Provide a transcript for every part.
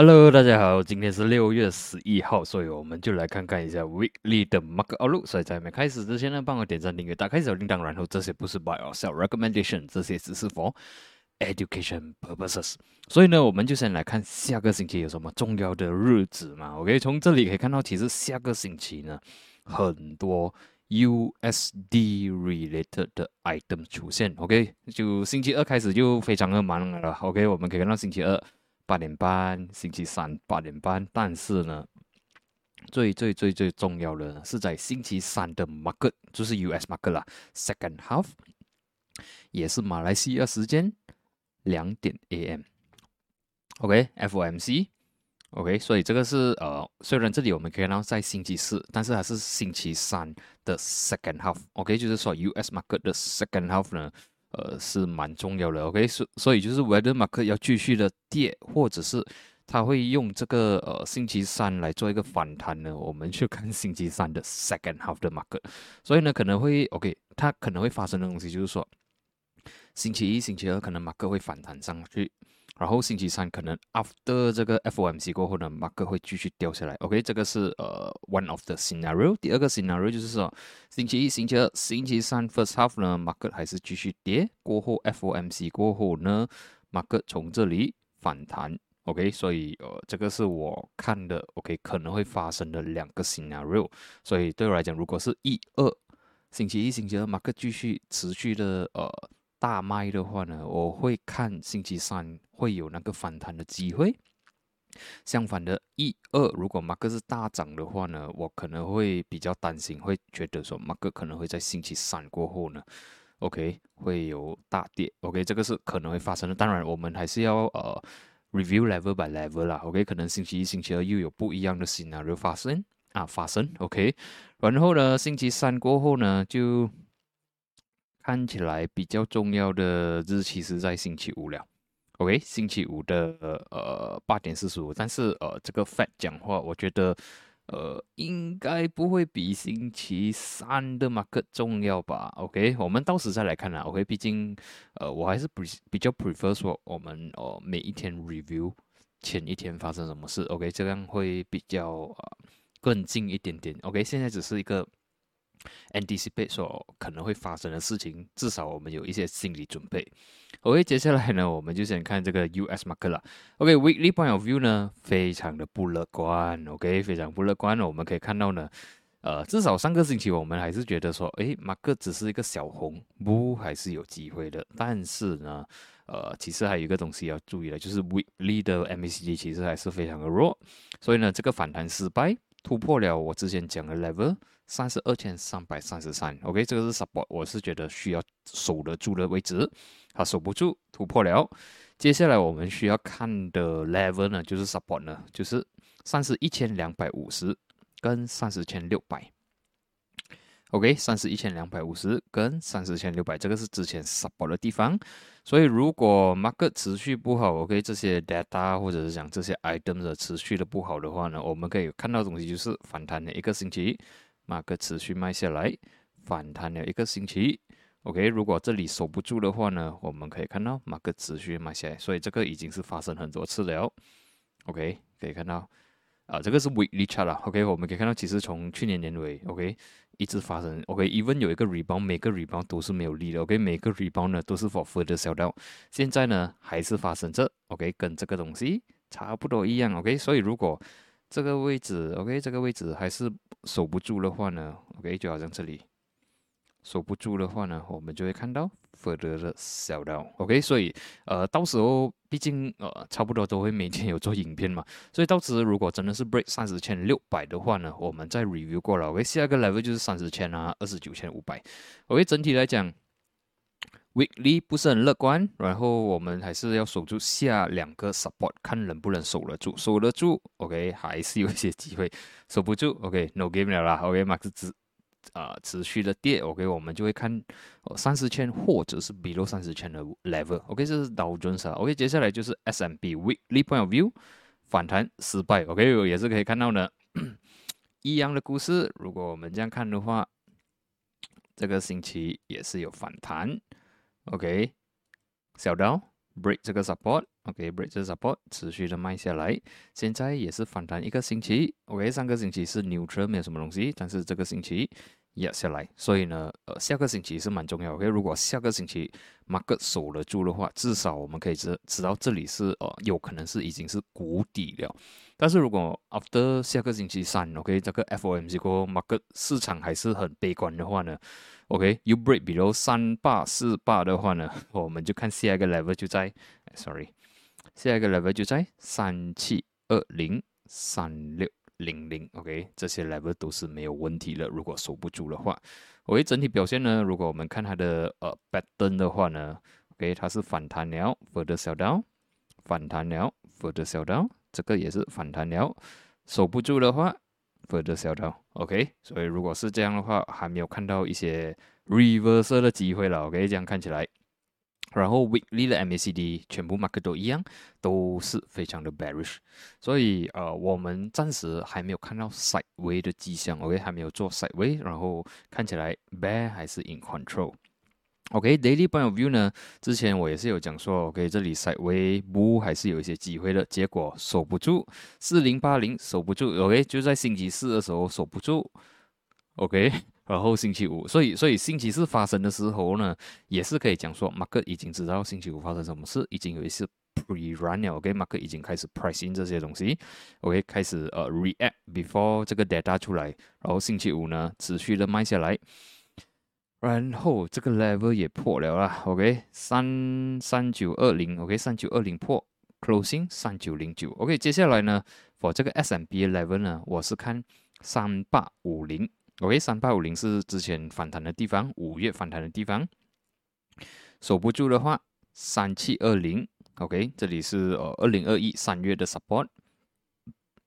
Hello，大家好，今天是六月十一号，所以我们就来看看一下 Weekly 的 Market Outlook。所以在没开始之前呢，帮我点赞、订阅、打开小铃铛，然后这些不是 Buy or Sell Recommendation，这些只是 for education purposes。所以呢，我们就先来看下个星期有什么重要的日子嘛。OK，从这里可以看到，其实下个星期呢，很多 USD related 的 item 出现。OK，就星期二开始就非常的忙了。OK，我们可以看到星期二。八点半，星期三八点半。但是呢，最最最最重要的是在星期三的 market，就是 US market 啦，second half，也是马来西亚时间两点 AM。OK，FOMC，OK，所以这个是呃，虽然这里我们可以看到在星期四，但是还是星期三的 second half。OK，就是说 US market 的 second half 呢。呃，是蛮重要的，OK，所所以就是 Weather Market 要继续的跌，或者是他会用这个呃星期三来做一个反弹呢？我们去看星期三的 Second Half 的马克所以呢可能会 OK，它可能会发生的东西就是说，星期一、星期二可能马克会反弹上去。然后星期三可能 after 这个 FOMC 过后呢，market 会继续掉下来。OK，这个是呃 one of the scenario。第二个 scenario 就是说，星期一、星期二、星期三 first half 呢，market 还是继续跌。过后 FOMC 过后呢，market 从这里反弹。OK，所以呃这个是我看的 OK 可能会发生的两个 scenario。所以对我来讲，如果是一二星期一、星期二 market 继续持续的呃。大卖的话呢，我会看星期三会有那个反弹的机会。相反的，一二如果马克是大涨的话呢，我可能会比较担心，会觉得说马克可能会在星期三过后呢，OK 会有大跌。OK，这个是可能会发生的。当然，我们还是要呃 review level by level 啦。OK，可能星期一、星期二又有不一样的 scenario 发生啊，发生。OK，然后呢，星期三过后呢就。看起来比较重要的日期是在星期五了，OK，星期五的呃八点四十五。但是呃这个 Fed 讲话，我觉得呃应该不会比星期三的 mark 重要吧？OK，我们到时再来看啦。OK，毕竟呃我还是比比较 prefer 说我们哦每一天 review 前一天发生什么事，OK，这样会比较呃更近一点点。OK，现在只是一个。Anticipate 说可能会发生的事情，至少我们有一些心理准备。OK，接下来呢，我们就先看这个 US market 了。OK，weekly point of view 呢，非常的不乐观。OK，非常不乐观。我们可以看到呢，呃，至少上个星期我们还是觉得说，诶 m a r k e t 只是一个小红，不还是有机会的。但是呢，呃，其实还有一个东西要注意的，就是 weekly 的 MACD 其实还是非常的弱。所以呢，这个反弹失败，突破了我之前讲的 level。三十二千三百三十三，OK，这个是 support，我是觉得需要守得住的位置，它守不住，突破了。接下来我们需要看的 level 呢，就是 support 呢，就是三十一千两百五十跟三十千六百，OK，三十一千两百五十跟三十千六百，这个是之前 support 的地方。所以如果 market 持续不好，OK，这些 data 或者是讲这些 items 的持续的不好的话呢，我们可以看到的东西就是反弹的一个星期。马克持续卖下来，反弹了一个星期。OK，如果这里守不住的话呢，我们可以看到马克持续卖下来，所以这个已经是发生很多次了。OK，可以看到啊，这个是 weekly chart 了。OK，我们可以看到，其实从去年年尾，OK，一直发生。OK，even 有一个 rebound，每个 rebound 都是没有力的。OK，每个 rebound 呢都是 for further sell down。现在呢还是发生着。OK，跟这个东西差不多一样。OK，所以如果这个位置，OK，这个位置还是守不住的话呢，OK，就好像这里守不住的话呢，我们就会看到 further 的 sell down，OK，所以呃，到时候毕竟呃，差不多都会每天有做影片嘛，所以到时如果真的是 break 三十千六百的话呢，我们再 review 过了，OK，下一个 level 就是三十千啊，二十九千五百，OK，整体来讲。Weekly 不是很乐观，然后我们还是要守住下两个 support，看能不能守得住，守得住，OK，还是有一些机会，守不住，OK，no game 了啦，OK，Max 持啊持续的跌，OK，我们就会看三十千或者是 below 三十千的 level，OK，这是导准啊，OK，接下来就是 SMB Weekly point of view 反弹失败，OK，也是可以看到呢，一样的故事，如果我们这样看的话，这个星期也是有反弹。OK，小刀 break 这个 support。OK，break 这个 support 持续的卖下来，现在也是反弹一个星期。OK，上个星期是 neutral 没有什么东西，但是这个星期压下来，所以呢，呃，下个星期是蛮重要。OK，如果下个星期 market 守得住的话，至少我们可以知知道这里是呃有可能是已经是谷底了。但是如果 after 下个星期三，OK，这个 FOMC 过后 market 市场还是很悲观的话呢，OK，you break below 三八四八的话呢，我们就看下一个 level 就在，sorry，下一个 level 就在三七二零三六。零零，OK，这些 level 都是没有问题的。如果守不住的话，OK，整体表现呢？如果我们看它的呃 pattern 的话呢，OK，它是反弹了，further sell down，反弹了，further sell down，这个也是反弹了，守不住的话，further sell down，OK，所以如果是这样的话，还没有看到一些 reverse 的机会了，OK，这样看起来。然后 weekly 的 MACD 全部 market 都一样，都是非常的 bearish，所以呃，我们暂时还没有看到 sideway 的迹象，OK，还没有做 sideway，然后看起来 bear 还是 in control OK，daily point of view 呢，之前我也是有讲说，OK，这里 sideway bull 还是有一些机会的，结果守不住，四零八零守不住，OK，就在星期四的时候守不住，OK。然后星期五，所以所以星期四发生的时候呢，也是可以讲说，market 已经知道星期五发生什么事，已经有一些 pre run 了，OK，market 已经开始 pricing 这些东西，OK，开始呃 react before 这个 data 出来，然后星期五呢持续的卖下来，然后这个 level 也破了啦，OK，三三九二零，OK，三九二零破 closing 三九零九，OK，接下来呢，for 这个 S M B level 呢，我是看三八五零。OK，三八五零是之前反弹的地方，五月反弹的地方，守不住的话，三七二零，OK，这里是呃二零二一三月的 support，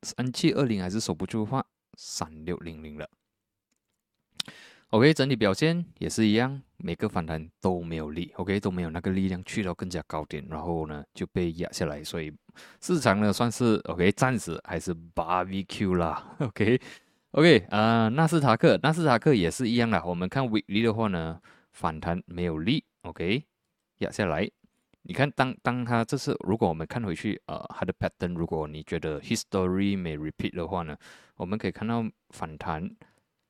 三七二零还是守不住的话，三六零零了。OK，整体表现也是一样，每个反弹都没有力，OK，都没有那个力量去到更加高点，然后呢就被压下来，所以市场呢算是 OK，暂时还是 barbecue 啦，OK。OK 啊，纳斯达克，纳斯达克也是一样的。我们看 weekly 的话呢，反弹没有力，OK，压下来。你看，当当它这是，如果我们看回去，呃，它的 pattern，如果你觉得 history may repeat 的话呢，我们可以看到反弹，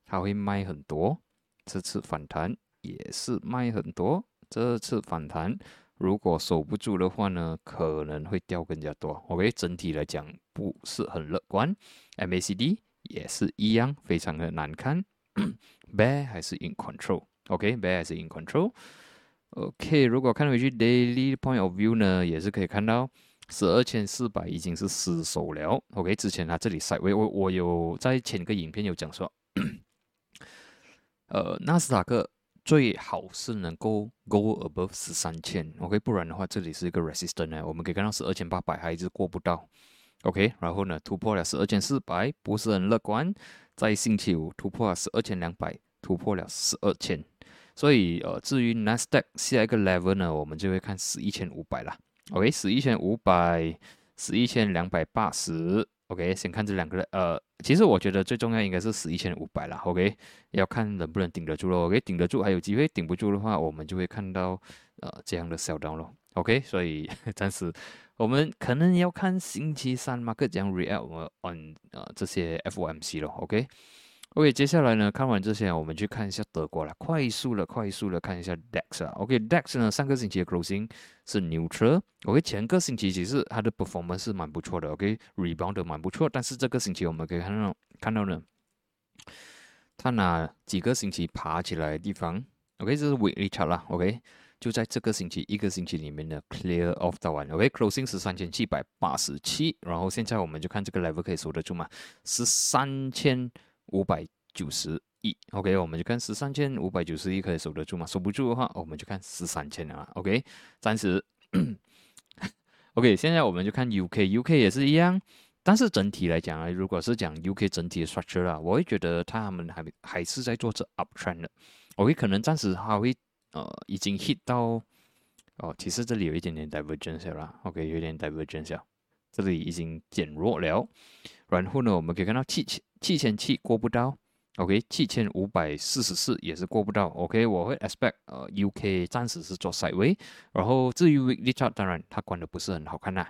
它会卖很多。这次反弹也是卖很多。这次反弹如果守不住的话呢，可能会掉更加多。OK，整体来讲不是很乐观。MACD。也是一样，非常的难看。Bear 还是 in control，OK，Bear 还是 in control，OK。如果看回去 daily point of view 呢，也是可以看到十二千四百已经是失守了。OK，之前它这里 side，我我有在前个影片有讲说，呃，纳斯达克最好是能够 go above 十三千，OK，不然的话这里是一个 resistance 呢，我们可以看到十二千八百还一直过不到。OK，然后呢，突破了十二千四百，不是很乐观。在星期五突破了十二千两百，突破了十二千。所以呃，至于 Nasdaq 下一个 level 呢，我们就会看十一千五百了。OK，十一千五百，十一千两百八十。OK，先看这两个呃，其实我觉得最重要应该是十一千五百了。OK，要看能不能顶得住咯。OK，顶得住还有机会，顶不住的话，我们就会看到呃这样的 sell down 咯。OK，所以 暂时。我们可能要看星期三马克讲 real on 呃这些 FOMC 喽。OK OK，接下来呢，看完这些，我们去看一下德国了，快速的，快速的看一下 DAX 啊，OK，DAX 呢上个星期的 closing 是 neutral，OK，前个星期其实它的 performance 是蛮不错的，OK，rebound 蛮不错，但是这个星期我们可以看到看到呢，它哪几个星期爬起来的地方，OK，这是 weekly chart 啦，OK。就在这个星期一个星期里面的 clear off 到完，OK，closing 是三千七百八十七，然后现在我们就看这个 level 可以守得住吗？是三千五百九十一，OK，我们就看十三千五百九十一可以守得住吗？守不住的话，我们就看十三千了，OK，暂时，OK，现在我们就看 UK，UK 也是一样，但是整体来讲啊，如果是讲 UK 整体的 structure 啊，我会觉得他们还还是在做这 uptrend 的，OK，可能暂时还会。呃，已经 hit 到哦，其实这里有一点点 divergence 了，OK，有点 divergence，这里已经减弱了。然后呢，我们可以看到七千七千七过不到 OK，七千五百四十四也是过不到。OK，我会 expect 呃 UK 暂时是做 side way，然后至于 weekly chart，当然它关的不是很好看呐。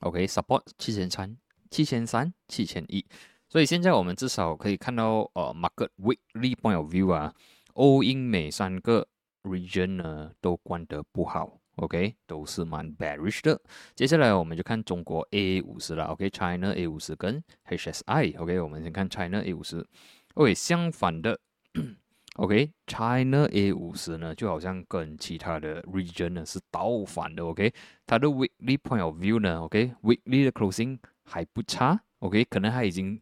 OK，support 七千三、七千三、七千一，所以现在我们至少可以看到呃 market weekly point of view 啊，欧英美三个 region 呢都关得不好。OK，都是蛮 bearish 的。接下来我们就看中国 A 五十了。OK，China A 五十跟 HSI。OK，我们先看 China A 五十。OK，相反的，OK，China A 五十呢，就好像跟其他的 region 呢是倒反的。OK，它的 weekly point of view 呢，OK，weekly 的 closing 还不差。OK，可能它已经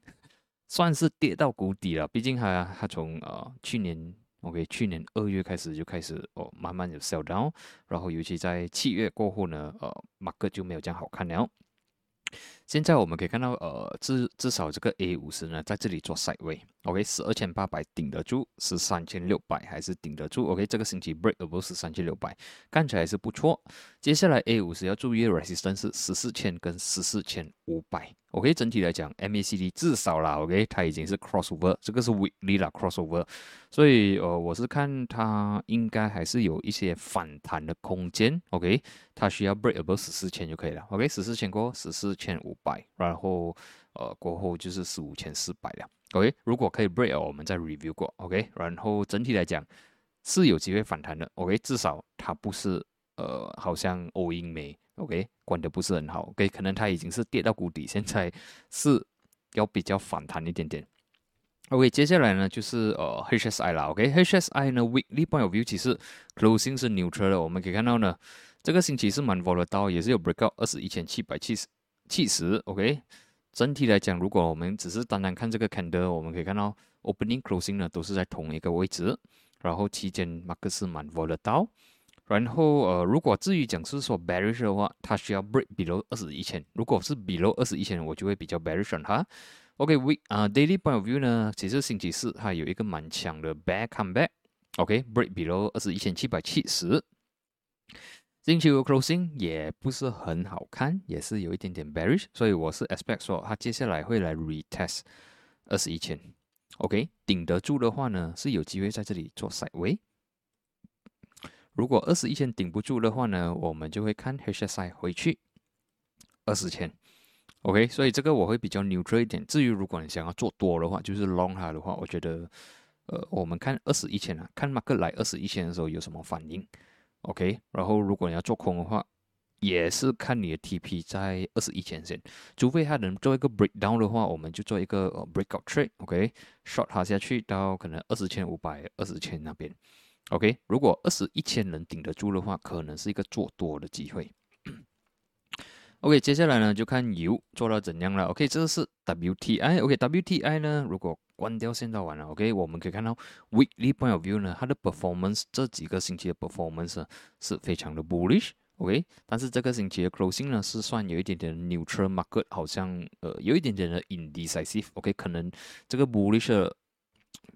算是跌到谷底了。毕竟它它从呃去年 OK 去年二月开始就开始哦慢慢有 sell down，然后尤其在七月过后呢，呃，mac 就没有这样好看了。现在我们可以看到，呃，至至少这个 A 五十呢，在这里做 side way，OK，十二千八百顶得住，十三千六百还是顶得住，OK，这个星期 break above 十三千六百，看起来是不错。接下来 A 五十要注意的 resistance 是十四千跟十四千五百。OK，整体来讲，MACD 至少啦，OK，它已经是 crossover，这个是 weekly 啦 crossover，所以呃，我是看它应该还是有一些反弹的空间，OK，它需要 break above 十四千就可以了，OK，十四千过十四千五百，然后呃过后就是十五千四百了，OK，如果可以 break，我们再 review 过，OK，然后整体来讲是有机会反弹的，OK，至少它不是呃好像欧英美。OK，管的不是很好。OK，可能它已经是跌到谷底，现在是要比较反弹一点点。OK，接下来呢就是呃 HSI 啦。OK，HSI 呢 Weekly Point of View 其实 Closing 是 Neutral 的。我们可以看到呢，这个星期是蛮 Volatile，也是有 Breakout 二十一千七百七十七十。OK，整体来讲，如果我们只是单单看这个 Candle，我们可以看到 Opening Closing 呢都是在同一个位置，然后期间 mark 是蛮 Volatile。然后呃，如果至于讲是说 bearish 的话，它需要 break below 二十一千。如果是 below 二十一千，我就会比较 bearish 哈。OK，we 啊 daily point of view 呢，其实星期四它有一个蛮强的 back comeback。OK，break below 二十一千七百七十。星期五 closing 也不是很好看，也是有一点点 bearish，所以我是 expect 说它接下来会来 retest 二十一千。OK，顶得住的话呢，是有机会在这里做 side way。如果二十一千顶不住的话呢，我们就会看 HSI 回去二十千，OK，所以这个我会比较 neutral 一点。至于如果你想要做多的话，就是 long 它的话，我觉得，呃，我们看二十一千啊，看马克来二十一千的时候有什么反应，OK。然后如果你要做空的话，也是看你的 TP 在二十一千线，除非它能做一个 breakdown 的话，我们就做一个 breakout trade，OK，short 它下去到可能二十千五百二十千那边。OK，如果二十一千能顶得住的话，可能是一个做多的机会。OK，接下来呢就看油做到怎样了。OK，这是 WTI。OK，WTI 呢，如果关掉线道完了，OK，我们可以看到 Weekly Point of View 呢，它的 Performance 这几个星期的 Performance 是非常的 Bullish。OK，但是这个星期的 Closing 呢是算有一点点 Neutral Market，好像呃有一点点的 Indecisive。OK，可能这个 Bullish。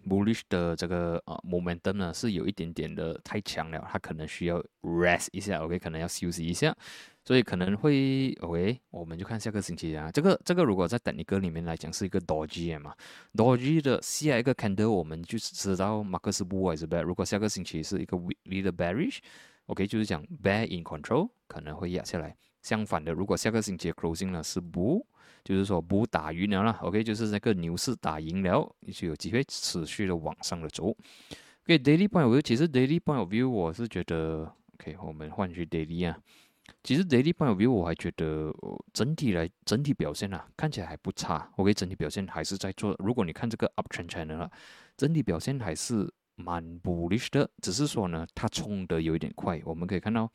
Bullish 的这个呃 momentum 呢是有一点点的太强了，它可能需要 rest 一下，OK，可能要休息一下，所以可能会 OK，我们就看下个星期啊，这个这个如果在等一个里面来讲是一个 doji 嘛，doji 的下一个 candle 我们就知道马克思布还是 bear，如果下个星期是一个 weekly 的 bearish，OK，就是讲 bear in control 可能会压下来，相反的，如果下个星期 closing 呢是 bull。就是说不打赢了啦，OK，就是那个牛市打赢了，就有机会持续的往上的走。OK，daily point of view，其实 daily point of view 我是觉得，OK，我们换去 daily 啊。其实 daily point of view 我还觉得整体来整体表现啊，看起来还不差。OK，整体表现还是在做。如果你看这个 uptrend channel 啊，整体表现还是蛮 bullish 的，只是说呢，它冲的有一点快。我们可以看到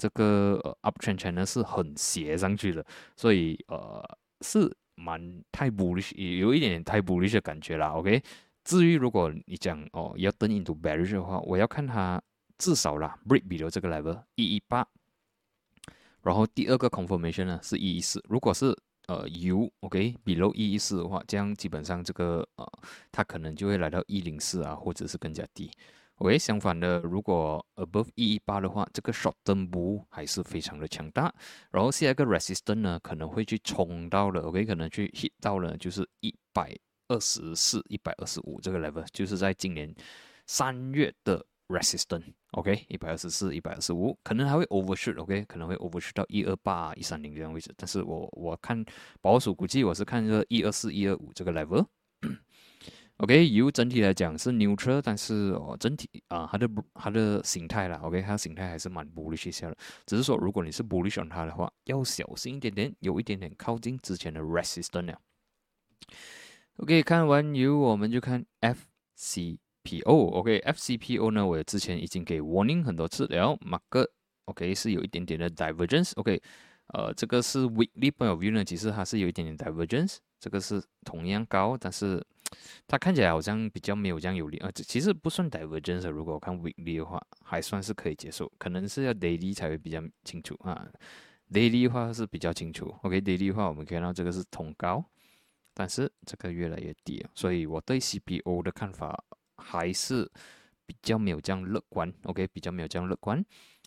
这个呃 uptrend channel 是很斜上去的，所以呃。是蛮太 bullish，有一点点太 bullish 的感觉啦。OK，至于如果你讲哦要登 into bearish 的话，我要看它至少啦 break below 这个 level 一一八，然后第二个 confirmation 呢是一一四。如果是呃 U OK below 一一四的话，这样基本上这个呃它可能就会来到一零四啊，或者是更加低。OK，相反的，如果 above 一一八的话，这个 short term bull 还是非常的强大。然后下一个 resistance 呢，可能会去冲到了，OK，可能去 hit 到了就是一百二十四、一百二十五这个 level，就是在今年三月的 resistance，OK，一百二十四、一百二十五，可能还会 overshoot，OK，可能会 overshoot 到一二八、一三零这样位置，但是我我看保守估计我是看这一二四、一二五这个 level。OK，U 整体来讲是 neutral，但是哦，整体啊，它的它的形态啦，OK，它的形态还是蛮 bullish 一下的。只是说，如果你是 bullish on 它的话，要小心一点点，有一点点靠近之前的 resistance 了。OK，看完 U，我们就看 FCPO。OK，FCPO 呢，我之前已经给 warning 很多次了。马克 OK 是有一点点的 divergence。OK，呃，这个是 weekly point of view 呢，其实它是有一点点 divergence。这个是同样高，但是它看起来好像比较没有这样有力啊。这其实不算 divergence，如果我看 weekly 的话，还算是可以接受。可能是要 daily 才会比较清楚啊。daily 的话是比较清楚。OK，daily 的话我们可以看到这个是同高，但是这个越来越低，所以我对 CPO 的看法还是比较没有这样乐观。OK，比较没有这样乐观。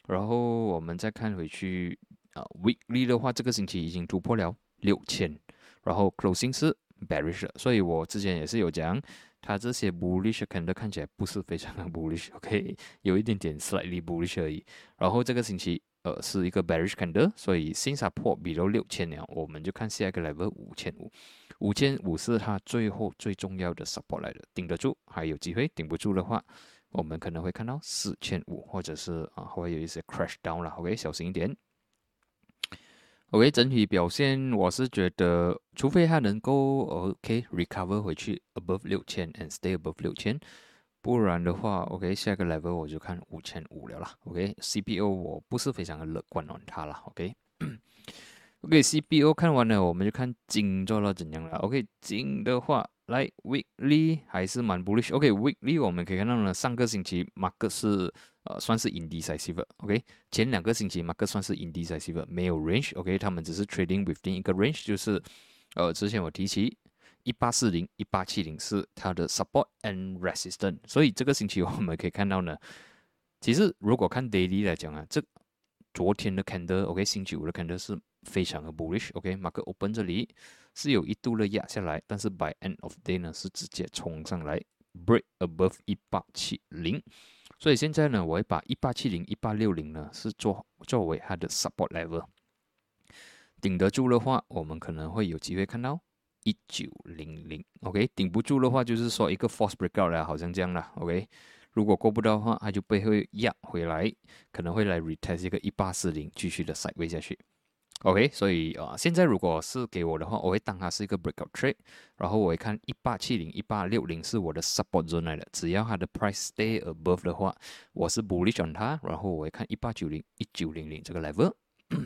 然后我们再看回去啊，weekly 的话，这个星期已经突破了六千。然后 closing 是 bearish，了所以我之前也是有讲，它这些 bullish 可能看起来不是非常的 bullish，OK，有一点点 slightly bullish 而已。然后这个星期呃是一个 bearish candle，所以新加坡比如六千了，我们就看下一个 level 五千五，五千五是它最后最重要的 support 来的，顶得住还有机会，顶不住的话，我们可能会看到四千五，或者是啊会有一些 crash down 了，OK，小心一点。OK，整体表现我是觉得，除非它能够 OK recover 回去 above 六千 and stay above 六千，不然的话，OK 下个 level 我就看五千五了啦。OK，CPO 我不是非常的乐观哦，它啦。OK，OK，CPO 看完了，我们就看金做到怎样了。OK，金的话。来，weekly 还是蛮 bullish。OK，weekly 我们可以看到呢，上个星期 Mark 是呃算是 indecisive。OK，前两个星期 Mark 算是 indecisive，没有 range。OK，他们只是 trading within 一个 range，就是呃之前我提起一八四零、一八七零是它的 support and resistance。所以这个星期我们可以看到呢，其实如果看 daily 来讲啊，这昨天的 candle，OK，星期五的 candle 是非常的 bullish。OK，mark open 这里。是有一度的压下来，但是 by end of day 呢是直接冲上来 break above 一八七零，所以现在呢我会把一八七零、一八六零呢是作作为它的 support level，顶得住的话，我们可能会有机会看到一九零零，OK，顶不住的话就是说一个 force breakout 了，好像这样了，OK，如果过不到的话，它就被会压回来，可能会来 retest 一个一八四零，继续的 side way 下去。OK，所以啊，现在如果是给我的话，我会当它是一个 breakout trade，然后我会看一八七零、一八六零是我的 support zone 来的，只要它的 price stay above 的话，我是 bullish on 它，然后我会看一八九零、一九零零这个 level。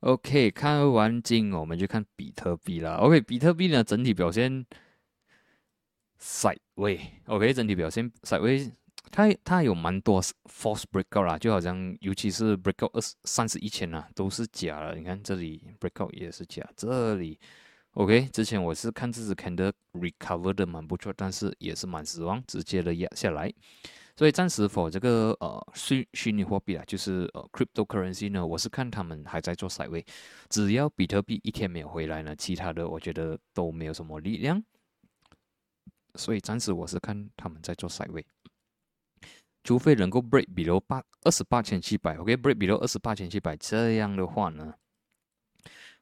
OK，看完金，我们就看比特币了。OK，比特币呢整体表现 sideways，OK，整体表现 sideways。它它有蛮多 false breakout 啦，就好像尤其是 breakout 二三十一千呐，都是假的。你看这里 breakout 也是假，这里 OK。之前我是看这只 candle recover 的蛮不错，但是也是蛮失望，直接的压下来。所以暂时否这个呃虚虚拟货币啊，就是呃 cryptocurrency 呢，我是看他们还在做 side way。只要比特币一天没有回来呢，其他的我觉得都没有什么力量。所以暂时我是看他们在做 side way。除非能够 break below 八二十八千七百，OK，break below 二十八千七百，这样的话呢，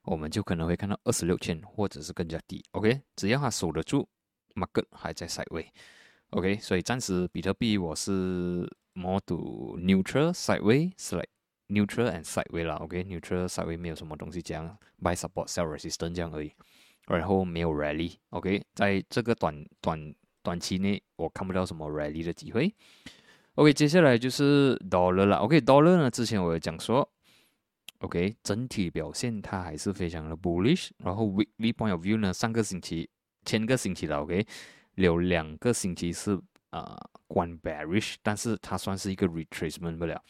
我们就可能会看到二十六千或者是更加低，OK，只要它守得住，market 还在 side way，OK，所以暂时比特币我是 more to neutral sideways，是 like neutral and side way 啦，OK，neutral side way 没有什么东西这样 buy support sell resistance 这样而已，然后没有 rally，OK，在这个短短短期内我看不到什么 rally 的机会。OK，接下来就是 Dollar 了。OK，Dollar 呢，之前我有讲说，OK，整体表现它还是非常的 bullish。然后 Weekly point of view 呢，上个星期、前个星期了，OK，有两个星期是啊关 bearish，但是它算是一个 retracement 不了。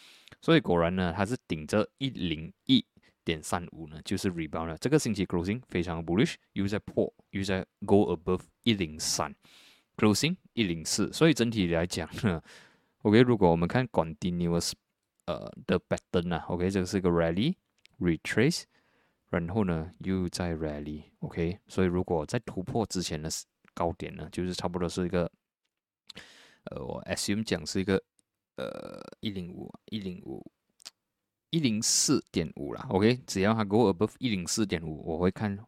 所以果然呢，它是顶着一零一点三五呢，就是 rebound 了。这个星期 closing 非常 bullish，又在破，又在 go above 一零三，closing 一零四。所以整体来讲呢。OK，如果我们看 continuous 呃的 pattern 啊，OK，这个是一个 rally retrace，然后呢又在 rally，OK，所以如果在突破之前的高点呢，就是差不多是一个，呃，我 assume 讲是一个，呃，一零五一零五一零四点五啦，OK，只要它 go above 一零四点五，我会看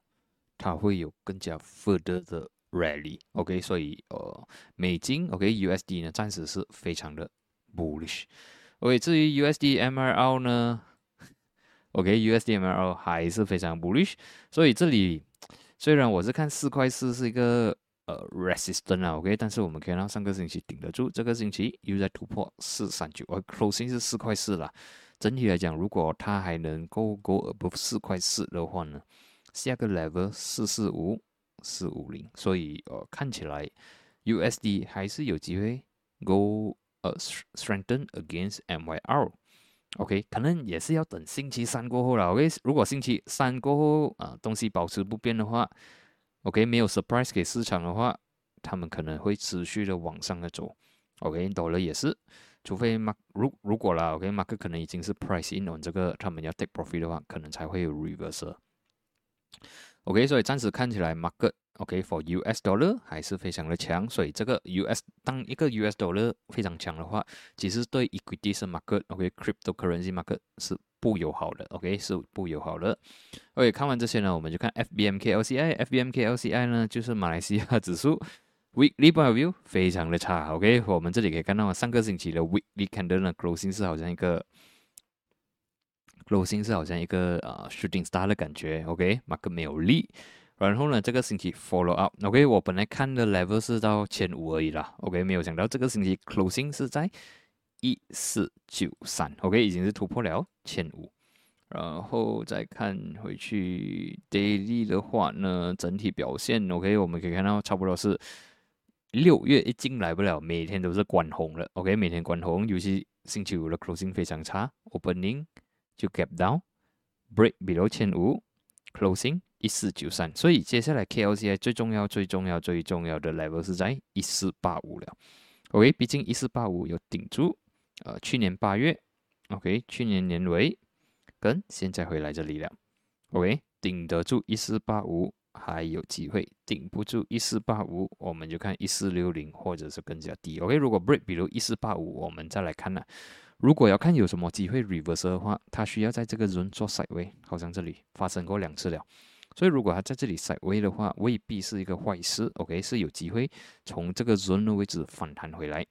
它会有更加 further 的 rally，OK，所以呃，美金 OK，USD 呢暂时是非常的 bullish，OK，至于 USD MRL 呢，OK，USD MRL 还是非常 bullish，所以这里虽然我是看四块四是一个呃 resistance 啊，OK，但是我们可以让上个星期顶得住，这个星期又在突破四三九，而 closing 是四块四了。整体来讲，如果它还能够 go above 四块四的话呢，下个 level 四四五四五零，所以呃看起来 USD 还是有机会 go 呃 strengthen against MYR。OK，可能也是要等星期三过后了。OK，如果星期三过后啊东西保持不变的话，OK 没有 surprise 给市场的话，他们可能会持续的往上的走。OK，懂了也是，除非 Mark 如如果啦，OK，Mark 可能已经是 price in on 这个他们要 take profit 的话，可能才会有 reverse。OK，所以暂时看起来，market OK for US dollar 还是非常的强，所以这个 US 当一个 US dollar 非常强的话，其实对 equity market，OK，cryptocurrency market 是不友好的，OK 是不友好的。OK，看完这些呢，我们就看 FBMKLCI，FBMKLCI 呢就是马来西亚指数 weekly point of view 非常的差，OK，我们这里可以看到上个星期的 weekly candle 呢 closing 是好像一个 closing 是好像一个呃 shooting star 的感觉，OK，market 没有力。然后呢，这个星期 follow up，OK，我本来看的 level 是到千五而已啦，OK，没有想到这个星期 closing 是在一四九三，OK，已经是突破了千五。然后再看回去 daily 的话呢，整体表现 OK，我们可以看到差不多是六月一进来不了，每天都是关红了，OK，每天关红，尤其星期五的 closing 非常差，opening 就 gap down，break below 千五，closing。一四九三，所以接下来 KLCI 最重要、最重要、最重要的 level 是在一四八五了。OK，毕竟一四八五有顶住，呃，去年八月，OK，去年年尾跟现在回来这里了。OK，顶得住一四八五还有机会，顶不住一四八五，我们就看一四六零或者是更加低。OK，如果 break 比如一四八五，我们再来看呢。如果要看有什么机会 reverse 的话，它需要在这个 zone 做 side way，好像这里发生过两次了。所以，如果它在这里 side way 的话，未必是一个坏事。OK，是有机会从这个 zone 的位置反弹回来。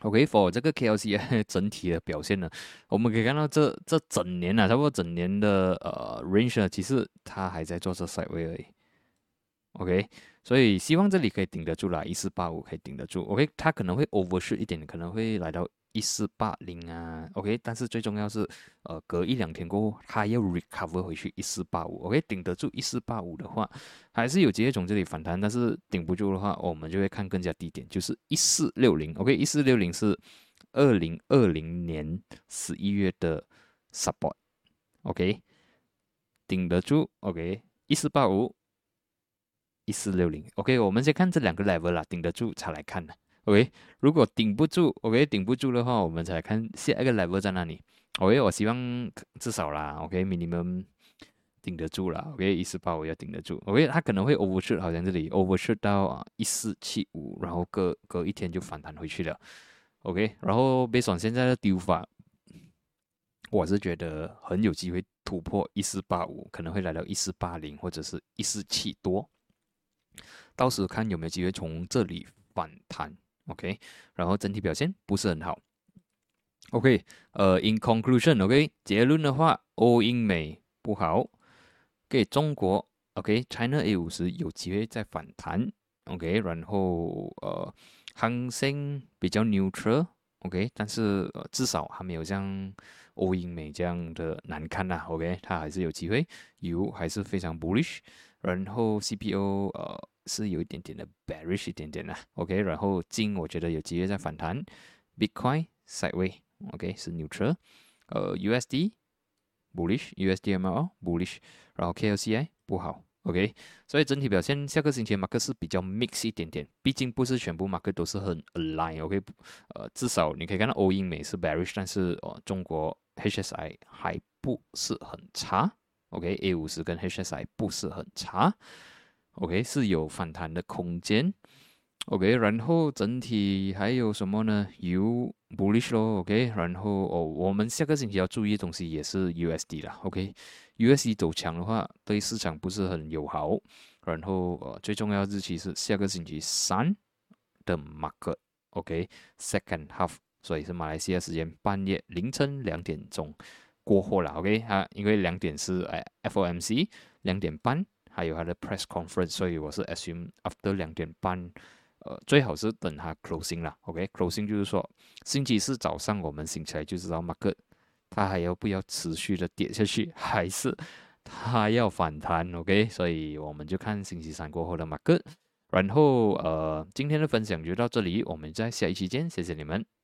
OK，for 这个 KLC 整体的表现呢，我们可以看到这这整年啊，差不多整年的呃 range 呢，其实它还在做这 side way 而已。OK，所以希望这里可以顶得住啦，一四八五可以顶得住。OK，它可能会 overshoot 一点，可能会来到。一四八零啊，OK，但是最重要是，呃，隔一两天过后，它要 recover 回去一四八五，OK，顶得住一四八五的话，还是有机会从这里反弹，但是顶不住的话，我们就会看更加低点，就是一四六零，OK，一四六零是二零二零年十一月的 support，OK，顶得住，OK，一四八五，一四六零，OK，我们先看这两个 level 啦，顶得住才来看呢。OK，如果顶不住，OK，顶不住的话，我们才看下一个 level 在哪里。OK，我希望至少啦，OK，minimum 顶得住了。OK，一四八五要顶得住。OK，它可能会 overshoot，好像这里 overshoot 到啊一四七五，然后隔隔一天就反弹回去了。OK，然后 based on 现在的丢法，我是觉得很有机会突破一四八五，可能会来到一四八零或者是一四七多。到时看有没有机会从这里反弹。OK，然后整体表现不是很好。OK，呃，In conclusion，OK，结论的话，欧英美不好。给中国，OK，China A 五十有机会再反弹。OK，然后呃，恒生比较 neutral，OK，但是至少还没有像欧英美这样的难看呐。OK，它还是有机会，油还是非常 bullish。然后 CPO，呃。是有一点点的 bearish 一点点的，OK，然后金我觉得有机会再反弹，Bitcoin sideway，OK 是 neutral，呃 USD bullish，USDML bullish，然后 KLCI 不好，OK，所以整体表现下个星期马克是比较 mix 一点点，毕竟不是全部马克都是很 align，OK，呃至少你可以看到欧英美是 bearish，但是哦中国 HSI 还不是很差 OK，A 五十跟 HSI 不是很差，OK 是有反弹的空间，OK，然后整体还有什么呢？有 bullish 咯，OK，然后哦，我们下个星期要注意的东西也是 USD 啦，OK，USD 走强的话对市场不是很友好，然后呃最重要日期是下个星期三的 market，OK，second half，所以是马来西亚时间半夜凌晨两点钟。过后了，OK 啊，因为两点是哎 FOMC，两点半还有它的 press conference，所以我是 assume after 两点半，呃，最好是等它 closing 了，OK，closing 就是说星期四早上我们醒起来就知道 market 它还要不要持续的跌下去，还是它要反弹，OK，所以我们就看星期三过后的 market，然后呃，今天的分享就到这里，我们在下一期见，谢谢你们。